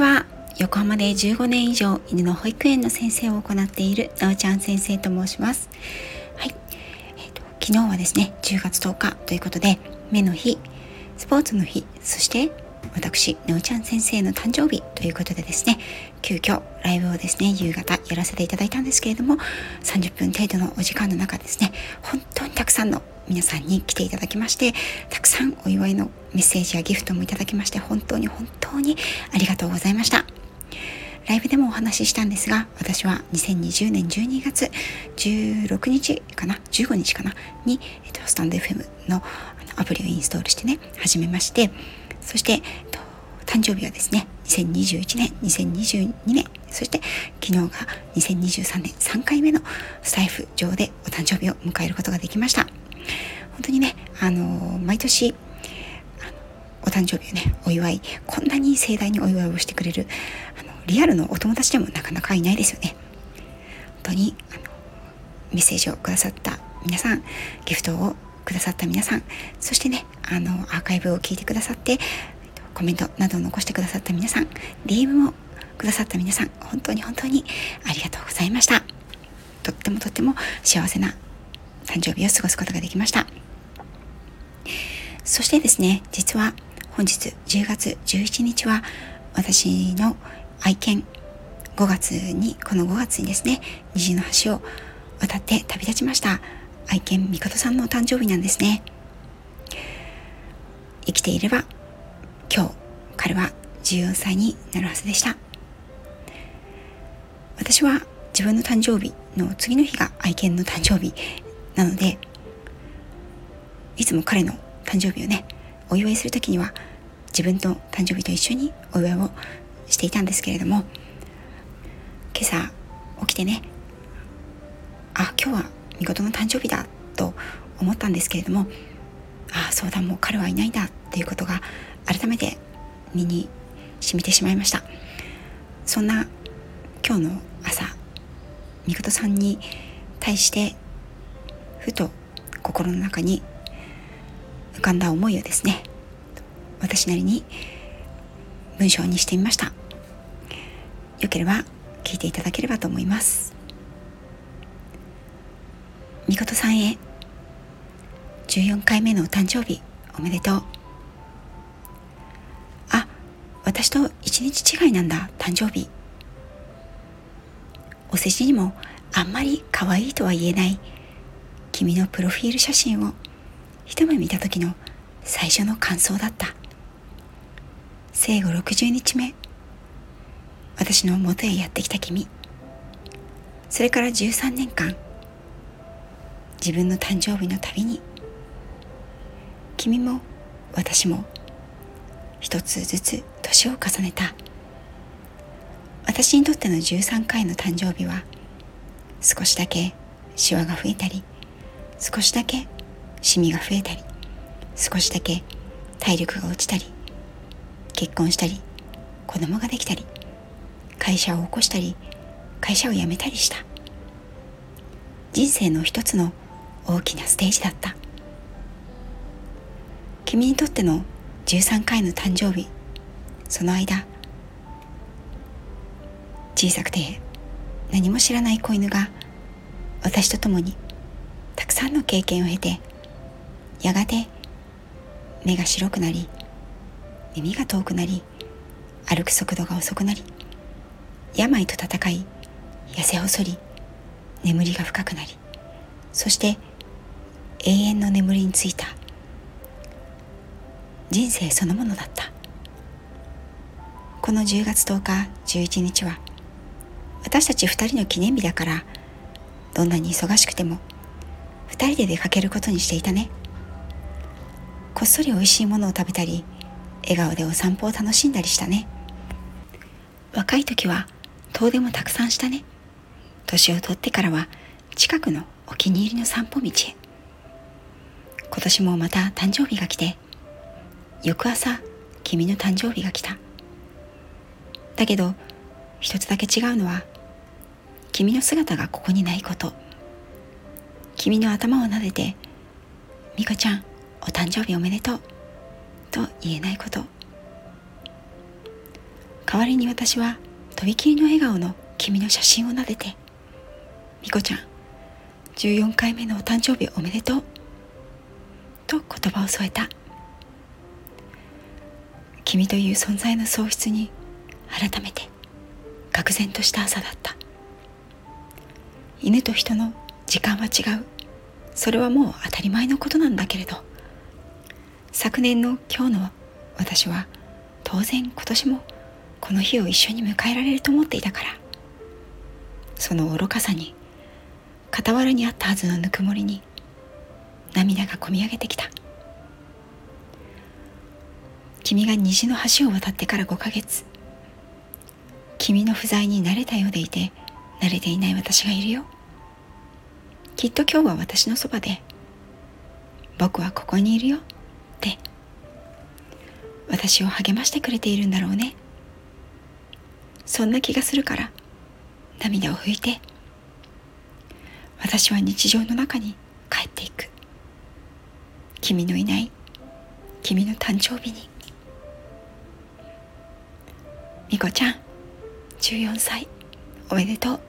ちは。横浜で15年以上犬の保育園の先生を行っているなおちゃん先生と申します。はい、えーと、昨日はですね10月10日ということで目の日スポーツの日そして私なおちゃん先生の誕生日ということでですね急遽ライブをですね夕方やらせていただいたんですけれども30分程度のお時間の中ですね本当にたくさんの皆さんに来ていただきましてたくさんお祝いのメッセージやギフトもいただきまして本当に本当にありがとうございました。ライブでもお話ししたんですが私は2020年12月16日かな15日かなに、えっと、スタンド FM のアプリをインストールしてね始めましてそして、誕生日はですね2021年2022年そして昨日が2023年3回目のスタイフ上でお誕生日を迎えることができました本当にね、あの毎年、お誕生日をね、お祝い、こんなに盛大にお祝いをしてくれる、あのリアルのお友達でもなかなかいないですよね。本当に、あのメッセージをくださった皆さん、ギフトをくださった皆さん、そしてね、あの、アーカイブを聞いてくださって、コメントなどを残してくださった皆さん、DM もくださった皆さん、本当に本当にありがとうございました。とってもとっても幸せな誕生日を過ごすことができました。そしてですね、実は本日10月11日は私の愛犬5月に、この5月にですね、虹の橋を渡って旅立ちました愛犬みことさんの誕生日なんですね。生きていれば今日彼は14歳になるはずでした。私は自分の誕生日の次の日が愛犬の誕生日なのでいつも彼の誕生日をねお祝いする時には自分と誕生日と一緒にお祝いをしていたんですけれども今朝起きてねあ今日は見事の誕生日だと思ったんですけれどもああそうだもう彼はいないんだっていうことが改めて身に染みてしまいました。そんな今日の朝みことさんに対してふと心の中に浮かんだ思いをですね私なりに文章にしてみました。よければ聞いていただければと思います。みことさんへ。14回目のお誕生日おめでとう。あ私と一日違いなんだ誕生日。お世辞にもあんまり可愛いとは言えない君のプロフィール写真を一目見た時の最初の感想だった。生後60日目私の元へやってきた君。それから13年間自分の誕生日のたびに君も私も一つずつ年を重ねた。私にとっての13回の誕生日は少しだけシワが増えたり少しだけシミが増えたり少しだけ体力が落ちたり結婚したり子供ができたり会社を起こしたり会社を辞めたりした。人生の一つの大きなステージだった。君にとっての13回の誕生日その間小さくて何も知らない子犬が私と共にたくさんの経験を経てやがて目が白くなり耳が遠くなり歩く速度が遅くなり病と戦い痩せ細り眠りが深くなりそして永遠の眠りについた。人生そのものだった。この10月10日11日は私たち2人の記念日だからどんなに忙しくても2人で出かけることにしていたね。こっそり美味しいものを食べたり笑顔でお散歩を楽しんだりしたね。若い時は遠出もたくさんしたね。年を取ってからは近くのお気に入りの散歩道へ。今年もまた誕生日が来て翌朝君の誕生日が来た。だけど一つだけ違うのは君の姿がここにないこと。君の頭を撫でて「美子ちゃんお誕生日おめでとう」と言えないこと。代わりに私はとびきりの笑顔の君の写真を撫でて「みこちゃん14回目のお誕生日おめでとう」と言葉を添えた。君という存在の喪失に改めて愕然とした朝だった。犬と人の時間は違う。それはもう当たり前のことなんだけれど。昨年の今日の私は当然今年もこの日を一緒に迎えられると思っていたから。その愚かさに傍らにあったはずのぬくもりに涙がこみ上げてきた。君が虹の橋を渡ってから5ヶ月。君の不在に慣れたようでいて慣れていない私がいるよ。きっと今日は私のそばで僕はここにいるよ。って。私を励ましてくれているんだろうね。そんな気がするから涙を拭いて。私は日常の中に帰っていく。君のいない君の誕生日に。みこちゃん14歳。おめでとう。